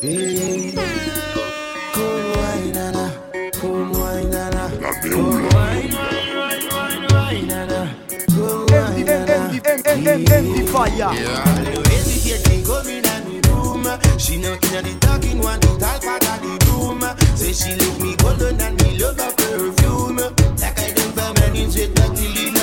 Come wine, nana. Come wine. Come wine, wine, wine, wine, she hear me in the room, golden and me love her perfume. Like I don't find my with nothing.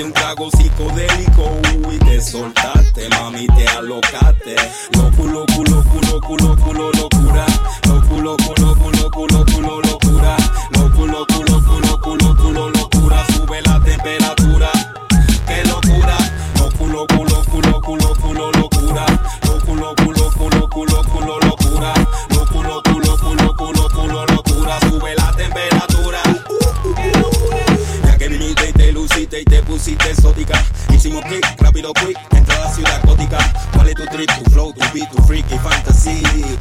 diste un trago psicodélico y te soltaste, mami, te alocaste. Loco, loco, loco, loco, loco, locura. Loco, loco, loco, loco, loco, locura. último rápido quick, entra a la ciudad gótica. ¿Cuál es tu trip, tu flow, tu beat, tu freaky fantasy?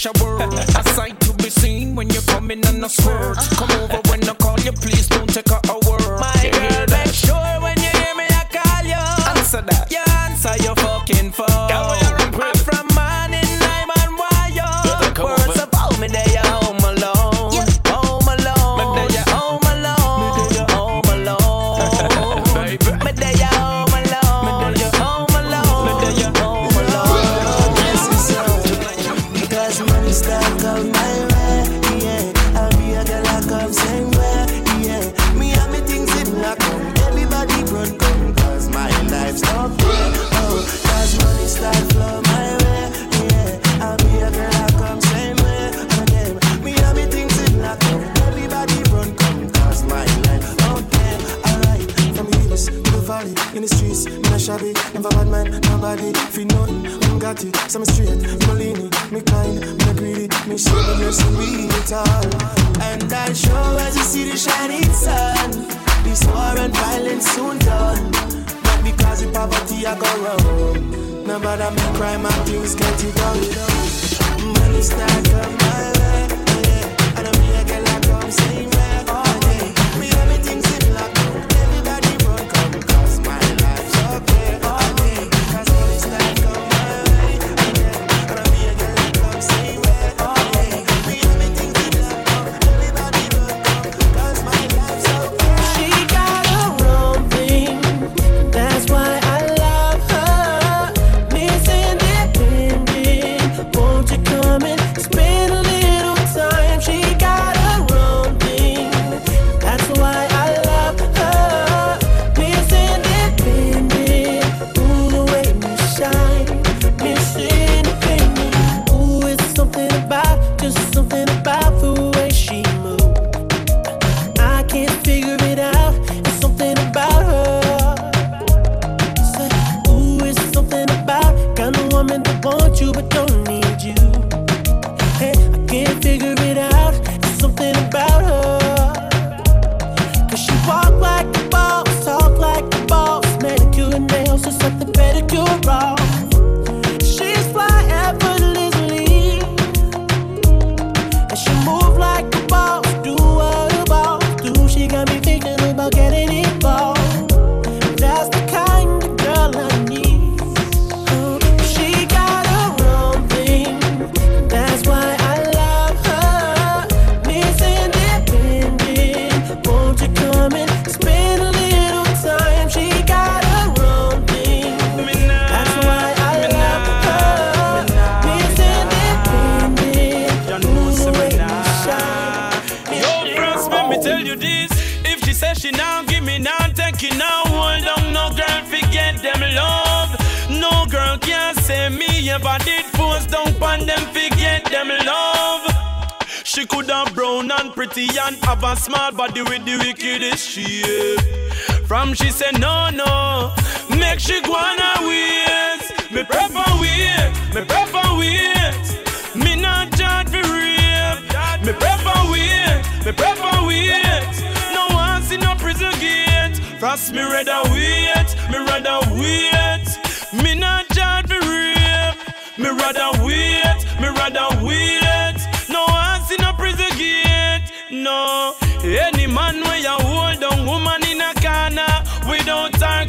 shower. a sight to be seen when you're coming on a spurt. Come over with the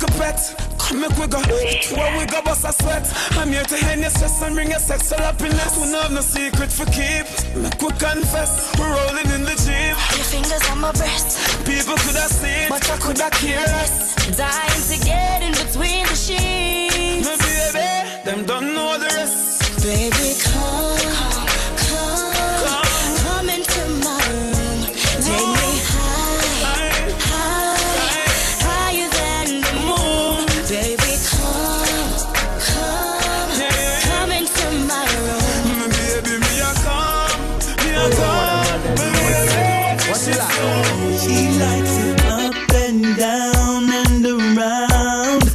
like a pet. Come make wiggle, while we go bust I sweat. I'm here to hand your stress and bring your sexual happiness. We have no secret for keep. Make we confess, we're rolling in the jeep. Your fingers on my breast. People could have seen, but I could have cared. Dying to get in between the sheets. No baby, them don't know the rest. Baby, come.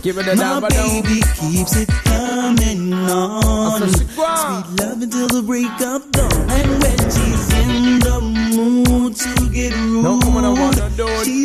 Give it a My baby keeps it coming on. Sweet love until the break of dawn. And when she's in the mood to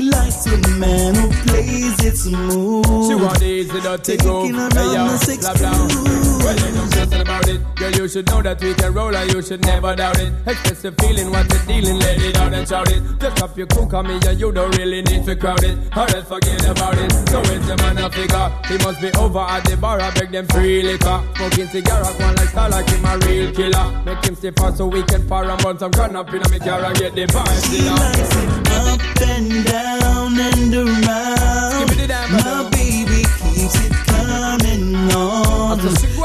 likes a man who plays it smooth. She want easy dirty go. Taking Hey yo, the six blah blah. Well, ain't no question about it. Girl, you should know that we can roll and you should never doubt it. Express the feeling, what you're dealing, let it out and shout it. Just up your cook on me and you don't really need to crowd it. Or else forget about it. So it's the man a figure. He must be over at the bar, I beg them free liquor. Smoking cigarettes, one like style like him a real killer. Make him stay fast so we can fire and burn some gun up in a me car and get the vibes. She likes it up and down and around. Give me the damn My baby keeps it coming on. Sweet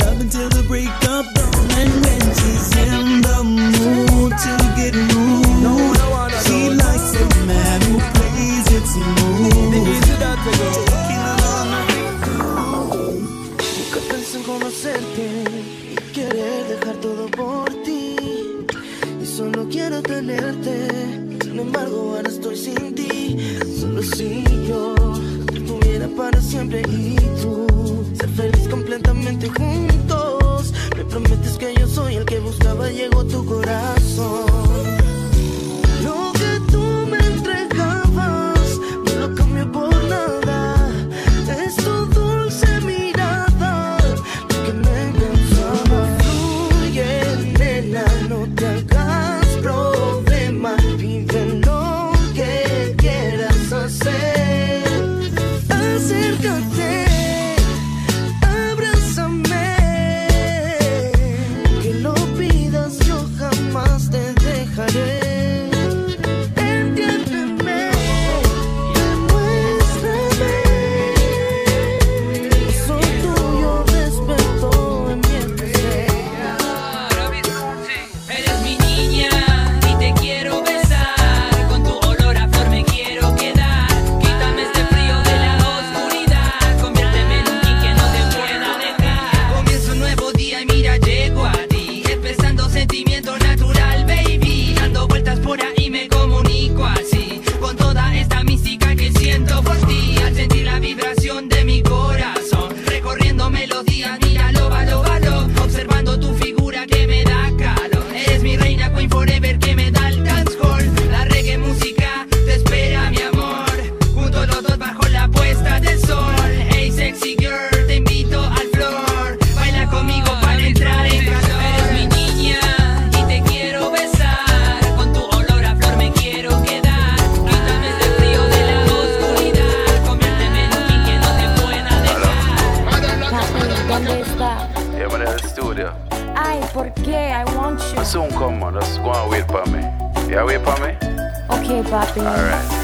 love until the break of dawn. And when she's in the mood to get moved, she likes a man who plays it smooth. Taking her on Nunca pensé y querer dejar todo por ti. Y solo quiero tenerte. Sin embargo, ahora estoy sin ti. Solo si yo tuviera para siempre y tú ser feliz completamente juntos. Me prometes que yo soy el que buscaba, llegó tu corazón. Recorriendo melodías, mira, lo lo Observando tu figura que me da calor. Eres mi reina, Queen Forever que me da el dancehall. La reggae música Yeah, wait for me? Okay, papi. Alright.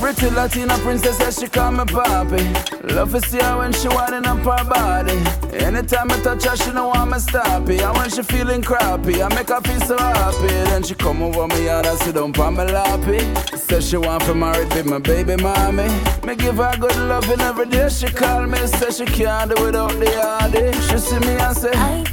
Pretty Latina princess, yeah, she call me papi. Love to see her when she winding up her body. Anytime I touch her, she know I'm a stop it. And when she feeling crappy, I make her feel so happy. Then she come over me and I sit down for me lappy. Says she want to marry with my baby mommy. Me give her good loving every day. She call me, says she can't do without the hardy. She see me and say, Ay,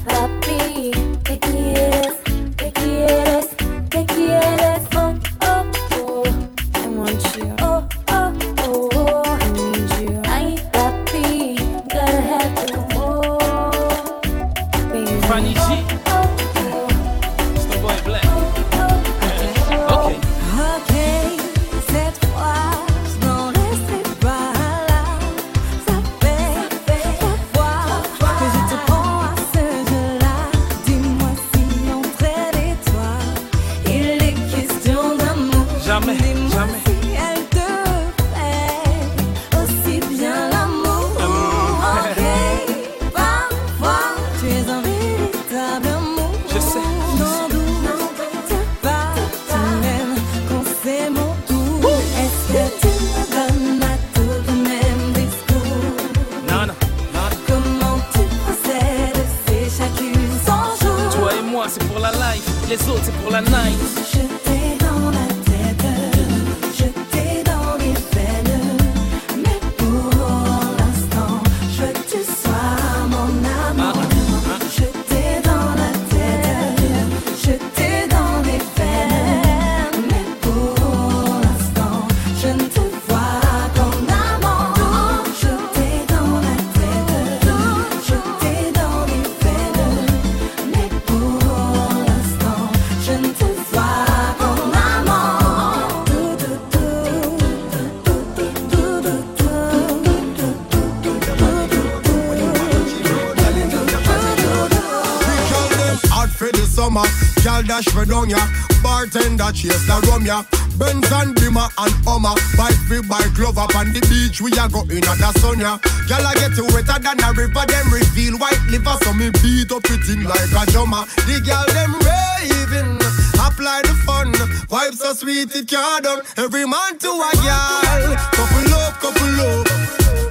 dash for down ya. Bartender chase the rum ya. Benz and Bimmer and Hummer. Bike fi bike glove up on the beach. We a go in at the sun ya. Gyal a get wetter than a river. Them reveal white liver. So me beat up it in like a drummer. The gyal them raving. Apply the fun. Vibes so sweet it can't done. Every man to a gyal. Couple up, couple up.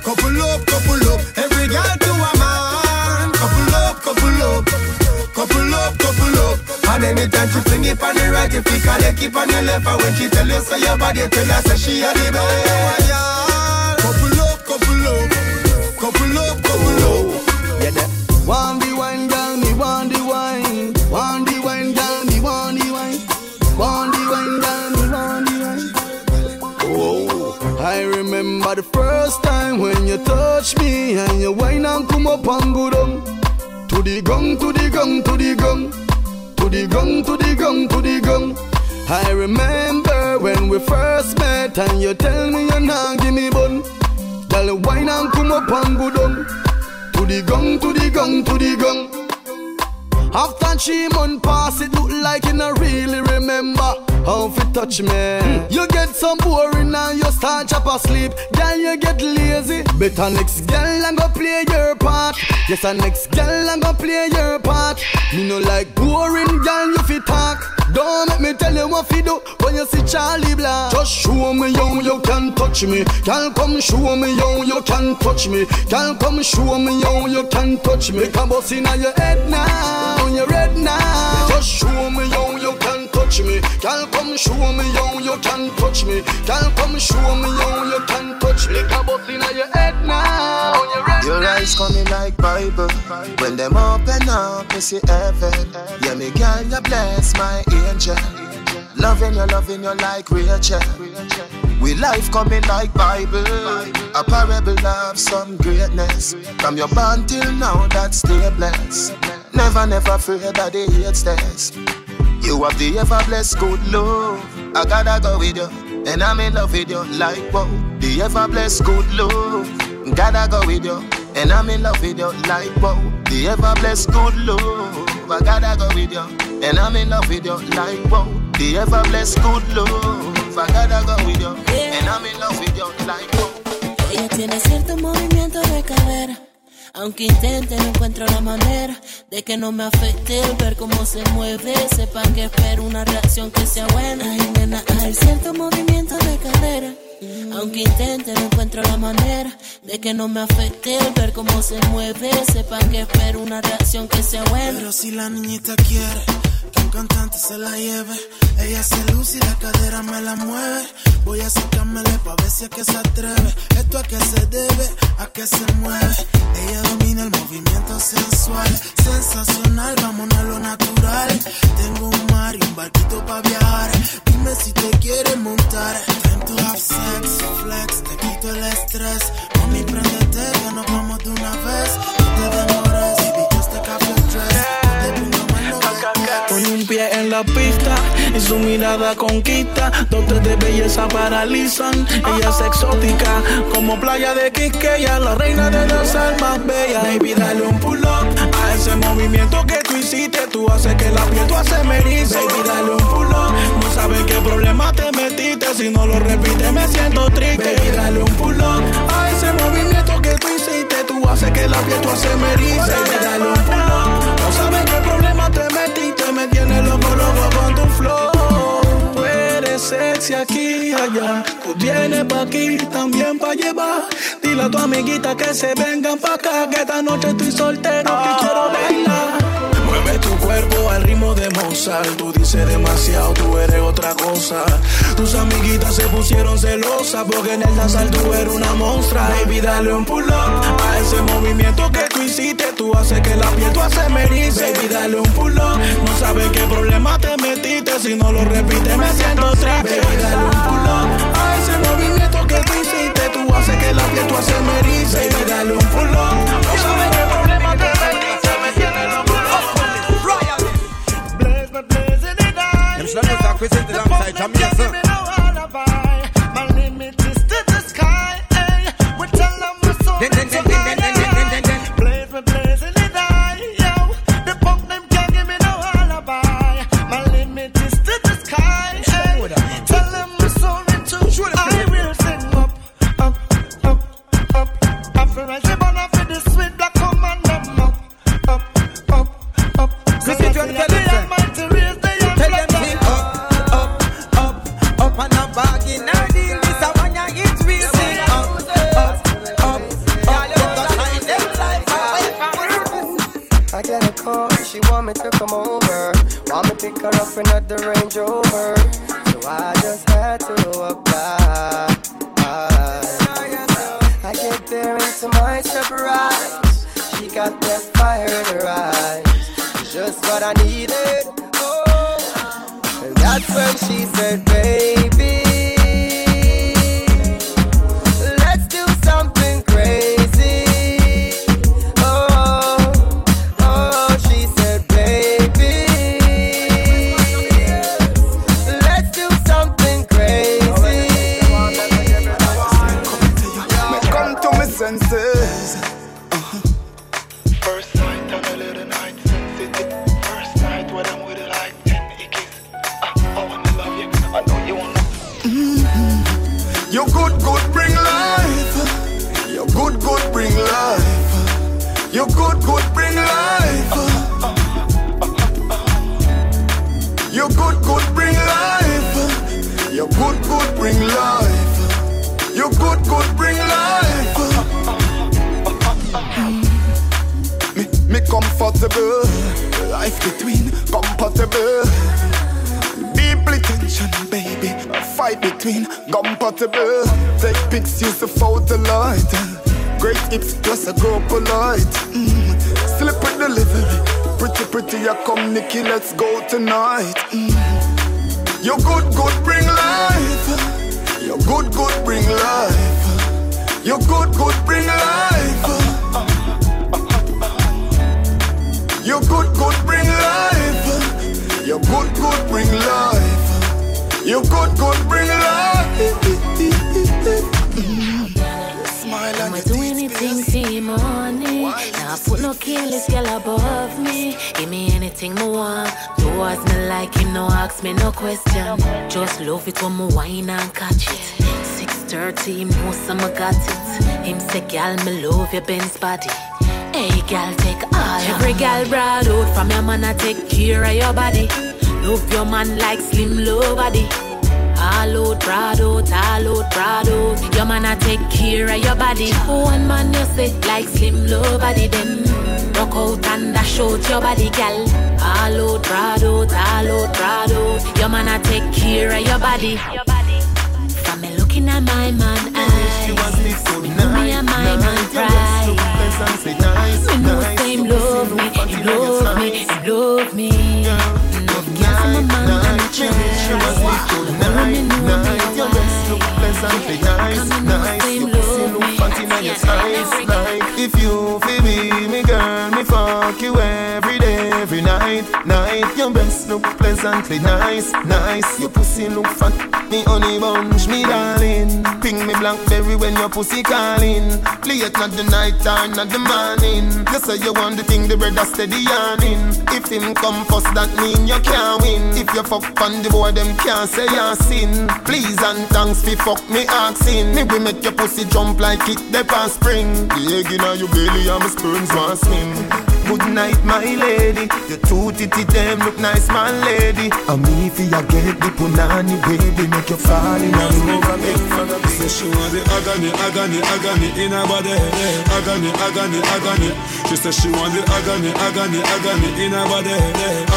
Couple up, couple up. Every gyal to a man. Couple up, couple up. Couple up, couple up. And anytime she fling it on the right, if you call it, keep on your left. And when she tell you say your body, tell her say she a the best. Couple up, couple up. Couple up, couple up. Yeah, that. Want the wine, girl, me want the wine. Want the wine, girl, me want the wine. Want the wine, girl, me want the wine. Whoa. I remember the first time when you touched me and you wine and come up and go down. To the gong, to the gong, to the gong. To the gong, to the gong, to the gong. I remember when we first met and you tell me you're not give me bun. Girl, wine and come up and go down. To the gong, to the gong, to the gong. After three months pass, it look like you not really remember how fi touch me. Hmm. You get some boring and you start chop asleep. Girl, you get lazy. Better next girl and go play your part. Yes, and next girl and go play your part. Me no like boring girl, you fi talk. Don't make me tell you what fi do when you see Charlie Black. Just show me how you can touch me. Girl, come show me how you can touch me. Girl, come show me how you can touch me. Come bust inna your head now, you red now. Just show me how you can touch me. Girl, come show me how you can touch me. Girl, come show me how you can touch me. Come bust inna your head now, Your eyes coming like Bible. When them open up, you see heaven. Yeah, me girl, you bless my angel. Loving you, loving you like Rachel. We life coming like Bible. A parable of some greatness. From your born till now, that stay blessed. Never, never fear that they hate stairs. You have the ever blessed good love. I gotta go with you, and I'm in love with you like wow. The ever blessed good love. Gotta go with you, and I'm in love with you like wow. The ever blessed good love. I gotta go with you, and I'm in love with you like wow. The ever blessed good love. I gotta go with you, and I'm in love with you like wow. Ella tiene cierto movimiento de cadera. Aunque intente, no encuentro la manera de que no me afecte el ver cómo se mueve. Sepan que espero una reacción que sea buena. Ay, nena, hay cierto movimiento de cadera. Aunque intente, no encuentro la manera de que no me afecte el ver cómo se mueve. Sepan que espero una reacción que sea buena. Pero si la niñita quiere que un cantante se la lleve, ella se luce y la cadera me la mueve. Voy a sacármele pa' ver si es que se atreve. Esto a qué se debe, a qué se mueve. Ella domina el movimiento sensual, sensacional, vámonos a lo natural. Tengo un mar y un barquito pa' viajar. Dime si te quieres montar. Time to have sex, flex, te quito el estrés. Mami, préndete que nos vamos de una vez. No te demores, just take off your dress. Con un pie en la pista y su mirada conquista. Dotes de belleza paralizan. Ella es exótica como playa de Quisqueya, la reina de las almas bellas. Baby, dale un pull up a ese movimiento que tú hiciste. Tú haces que la piel tú haces meriza. Baby, dale un pull up. No sabes qué problema te metiste. Si no lo repites, me siento triste. Baby, dale un pull up a ese movimiento que tú hiciste. Tú haces que la piel tú haces. Baby, dale un pull up. No sabes qué problema te metiste. Me tienes loco, loco con tu flow. Tú eres sexy aquí y allá. Tú vienes pa' aquí, también pa' llevar. Dile a tu amiguita que se vengan pa' acá. Que esta noche estoy soltero y quiero bailar. Mueve tu al ritmo de Mozart. Tú dices demasiado, tú eres otra cosa. Tus amiguitas se pusieron celosas porque en el danzar tú eres una monstrua. Baby, dale un pull up a ese movimiento que tú hiciste. Tú haces que la piel tú haces merice. Baby, dale un pull up. No sabes qué problema te metiste. Si no lo repites, me siento triste. Baby, dale un pull up a ese movimiento que tú hiciste. Tú haces que la piel tú haces merice. Baby, dale un pull up. represented alongside Jamaica. call, she want me to come over. Want me pick her up in at the Range Rover. So I just had to apply. I get there and to my surprise, she got that fire in her eyes. Just what I needed. Oh, and that's when she said, baby. Life between compatible. Deeply tension, baby. A fight between compatible. Take pics, use the photo light. Great hips plus a girl polite. Mm. Slip with delivery. Pretty, pretty, I come, Nikki, let's go tonight. Mm. You good, good, bring life. You're good, good, bring life. You're good, good, bring life. You good, good, bring life. You good, good, bring life. You good, good, bring life. Smile I'ma do anything your money. Now put no careless girl above me. Give me anything me want. Towards me like him, no ask me no question. Just love it when me wine and catch it. 6:30, him know some I got it. Him say, girl, me love your Benz body. Hey, girl, take all. Every girl broad out from your man, I take care of your body. Love your man like slim low body. All out, proud out, all out, proud out. Your man, I take care of your body. One man, you say, like slim low body, then rock out and dash out your body, girl. All out, proud out, all out, proud out. Your man, I take care of your body. From me looking at my man eyes, me know me and my man pride. Me know same love me, he love me, he love me. Love from my man and try. Me know me Your breasts look pleasantly nice, nice. Your pussy look fat inna your eyes, nice. If you feel me, me girl, me fuck you every day, every night, night. Your breasts look pleasantly nice, nice. Your pussy look fat, me honey bunch, me darling. Blackberry when your pussy calling. Late not the night time, not the morning. You say you want the thing, the brother steady yarning. If him come first, that mean you can't win. If you fuck on the boy, them can't say you sin. Please and thanks fi fuck me asking. Me we make your pussy jump like it the past spring. The egg inna your belly and my sperms want swim. Good night, my lady. Your two titty them look nice, my lady. And me fi ya get the punani baby, make you fall in love. Say she want the agony, agony, agony in her body. Agony, agony, agony. She say she want the agony, agony, agony in her body.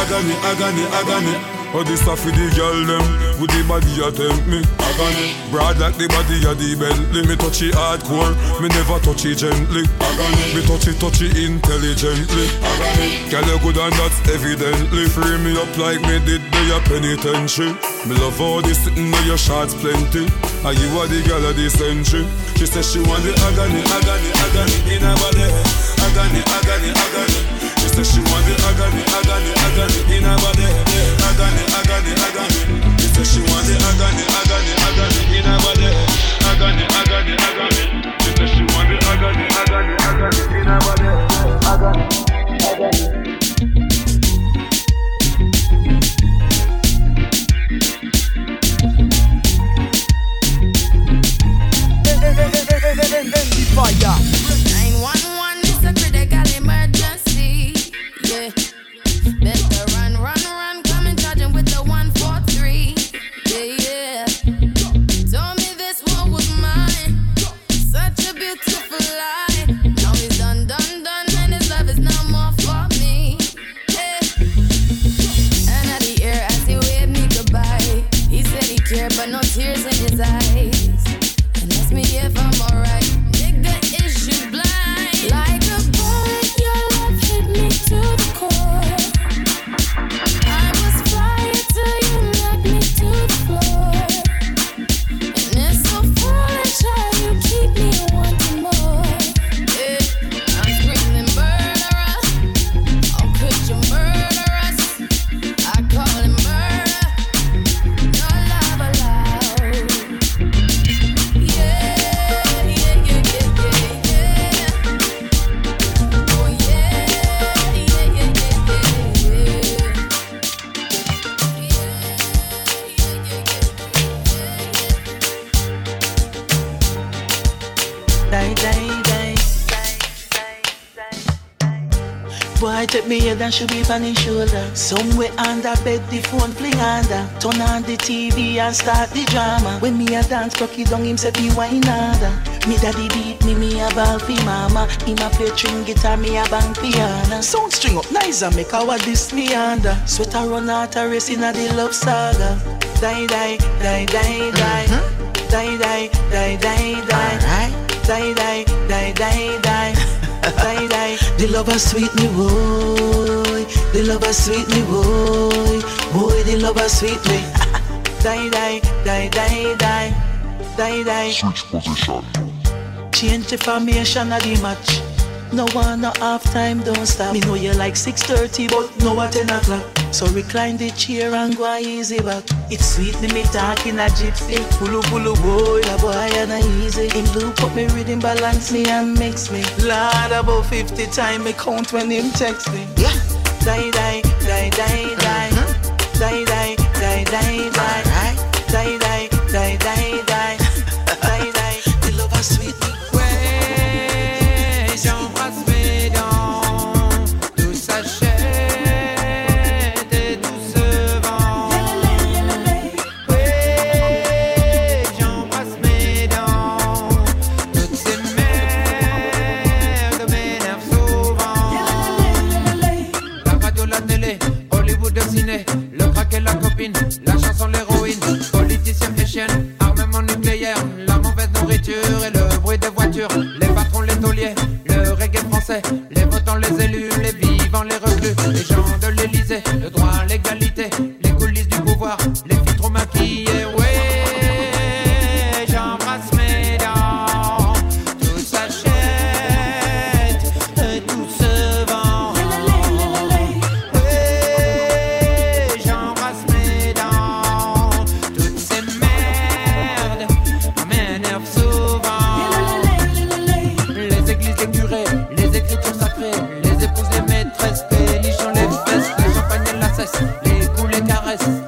Agony, agony, agony. Oh, this stuff for the girl them With the body you tempt me. Agony Broad like the body of the Bentley. Me touch it hardcore Me never touch it gently. Agony Me touch it, touch it intelligently. Agony Girl you good and that's evidently. Free me up like me did the your penitentiary. Me love all this sitting on your shots plenty. And you are the girl of the century? She says she want the agony, agony, agony. In her body. Agony, agony, agony Says she want the agony, agony, agony in her body Agony, agony, agony She says she want the agony, agony, agony in her body Agony, agony, agony says she want the agony, agony, agony in her body Agony, agony Fire. And should be on his shoulder. Somewhere under bed, the phone fling under. Turn on the TV and start the drama. When me a dance, cocky down himself, he wine harder. Me daddy beat me, me a ball fi mama. Him a play string guitar, me a bang piano. Sound string up nice and make our this me under. Sweater run out a race in a the love saga. Die, die, die, die, die. Mm-hmm. Die, die, die, die, die. Die, die, die, die, die. Die, die. The lover sweet me boy. The lover sweet me boy. Boy, the lover sweet me. Die, die, die, die, die. Die, die. Switch position. Change the formation of the match. No one, no half time, don't stop. Me know you like 6.30, but no at 10 o'clock. So recline the chair and go easy back. It's sweet me, me talking a gypsy. Pulu pulu boy, a boy and a easy. Him loop up me rhythm, balance me and mix me. Lord, about 50 time me count when him text me. Yeah. Die, die, die, die, die. Uh-huh. Die, die, die, die, die. Die, die, die, die, et le bruit des voitures, les patrons, les tauliers, le reggae français, les votants, les élus, les vivants, les reclus, les poules caressent.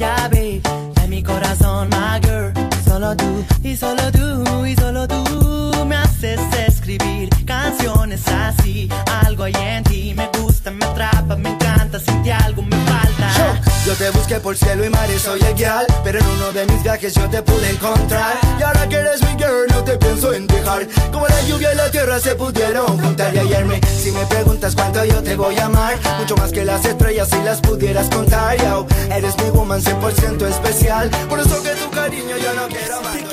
llave de mi corazón, my girl. Solo tú y solo tú. busqué por cielo y mares, soy el guial. Pero en uno de mis viajes yo te pude encontrar. Y ahora que eres mi girl no te pienso en dejar. Como la lluvia y la tierra se pudieron juntar y hallarme. Si me preguntas cuánto yo te voy a amar Mucho más que las estrellas si las pudieras contar. Yo, Eres mi woman 100% especial. Por eso que tu cariño yo no quiero más.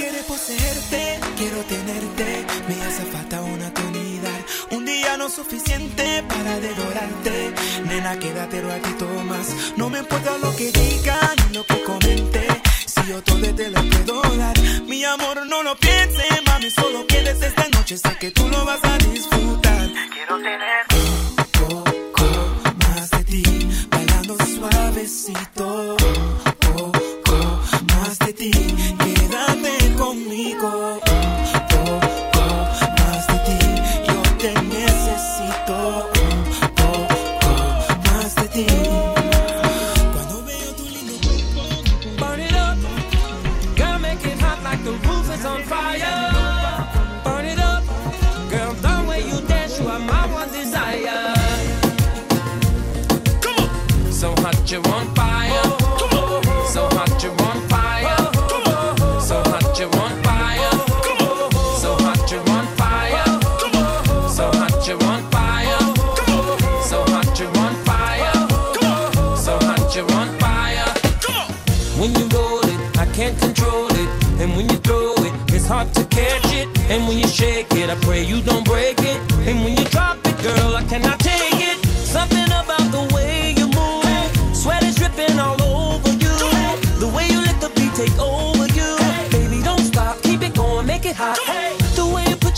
suficiente para devorarte. Nena, quédate un ratito más. No me importa lo que digan ni lo que comente. Si yo todo te lo puedo dar, mi amor, no lo piense, mami. Solo quédese esta noche, sé que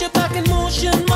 your back in motion.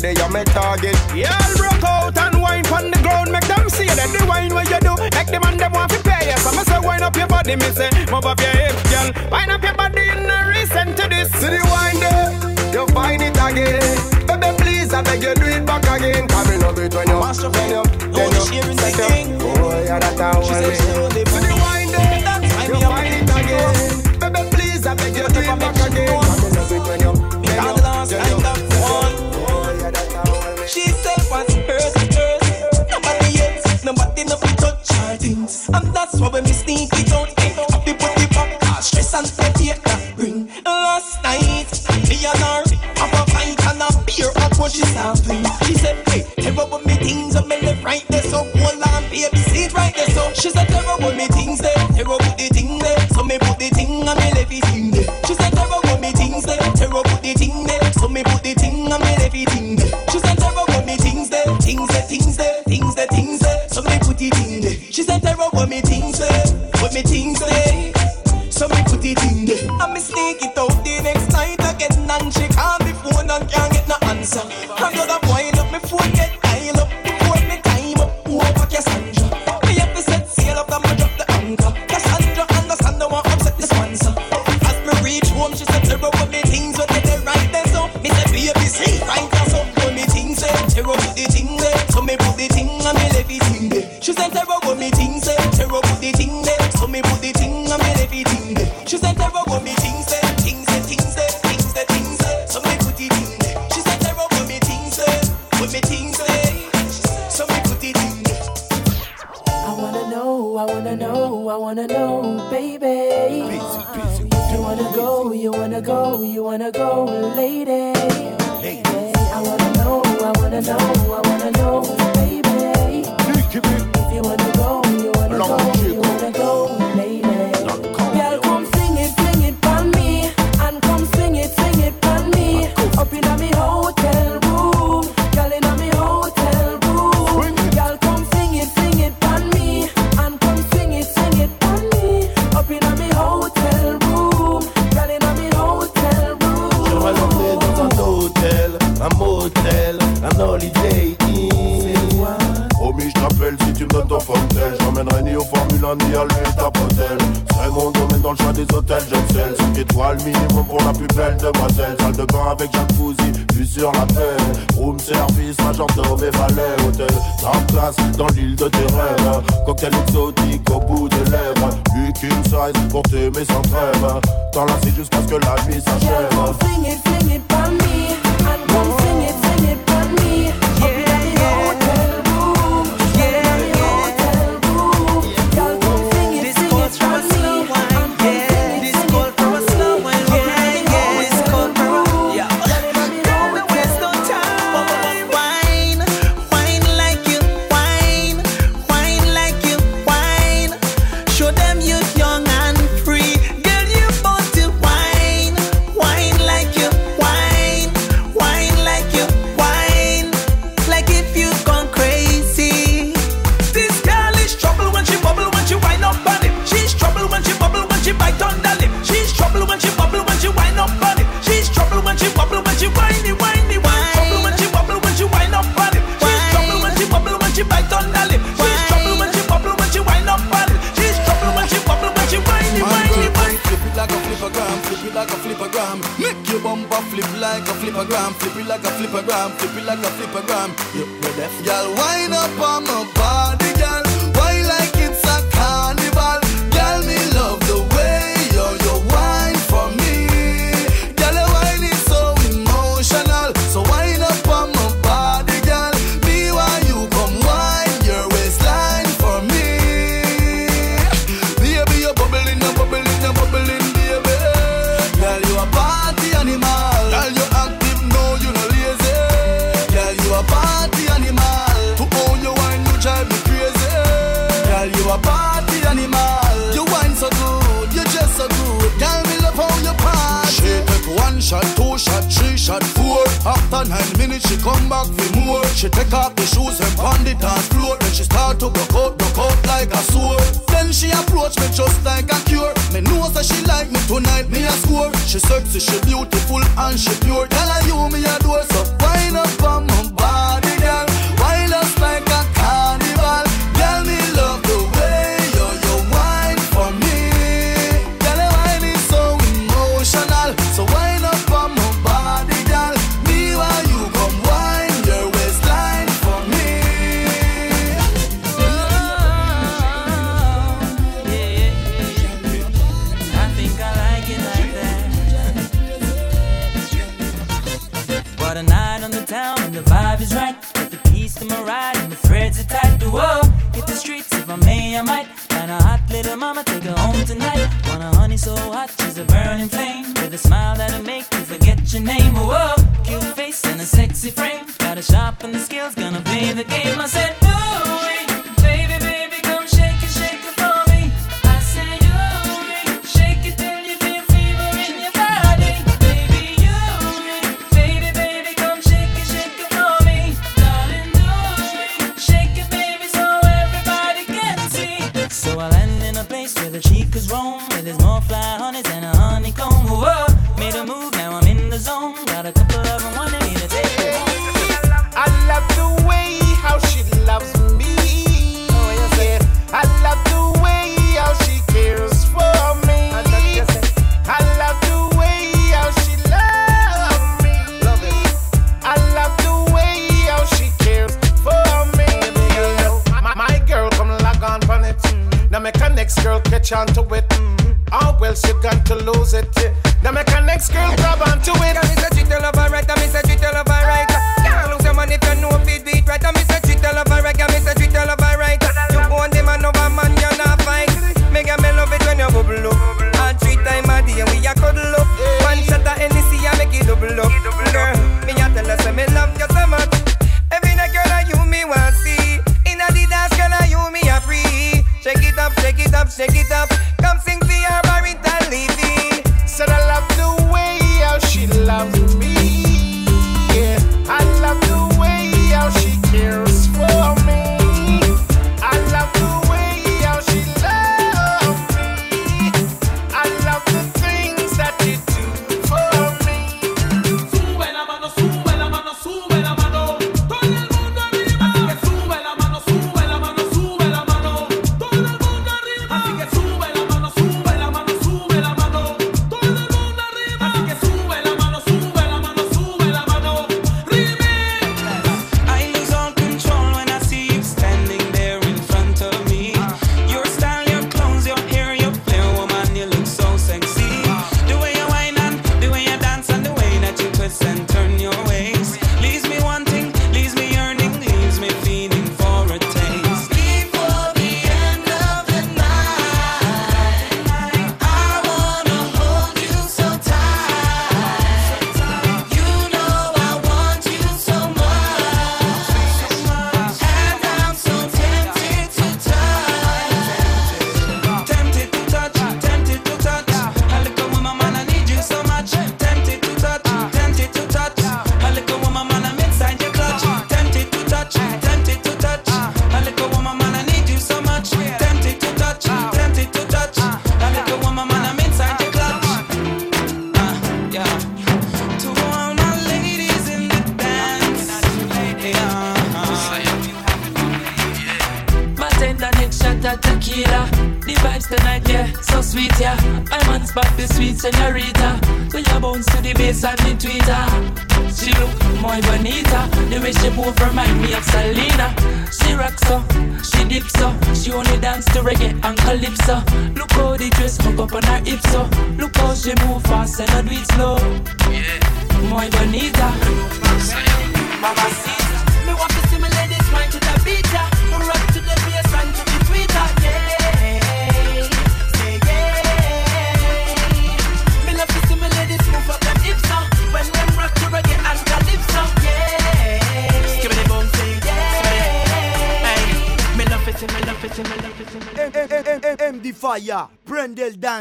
they are my target. Y'all broke out and wine from the ground, make them see that the wine what you do. Make the man them want to pay you. So I say wine up your body, me say move up your hips, girl. Wine up your body in the recent to this. See the wine there, you find it again. Baby, please, I beg you do it back again. Cause we love it when you mash up, when you, when you, when you, when you, qu'au bout des lèvres. Plus qu'une size pour t'aimer sans trêve. T'enlacer jusqu'à ce que la nuit s'achève. I'm flipping like a flipper gram. Yeah. Little mama, take her home tonight. Want a honey so hot, she's a burning flame. With a smile that'll make you forget your name. Whoa, cute face and a sexy frame. Gotta sharpen the skills, gonna play the game. I said.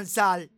Hey,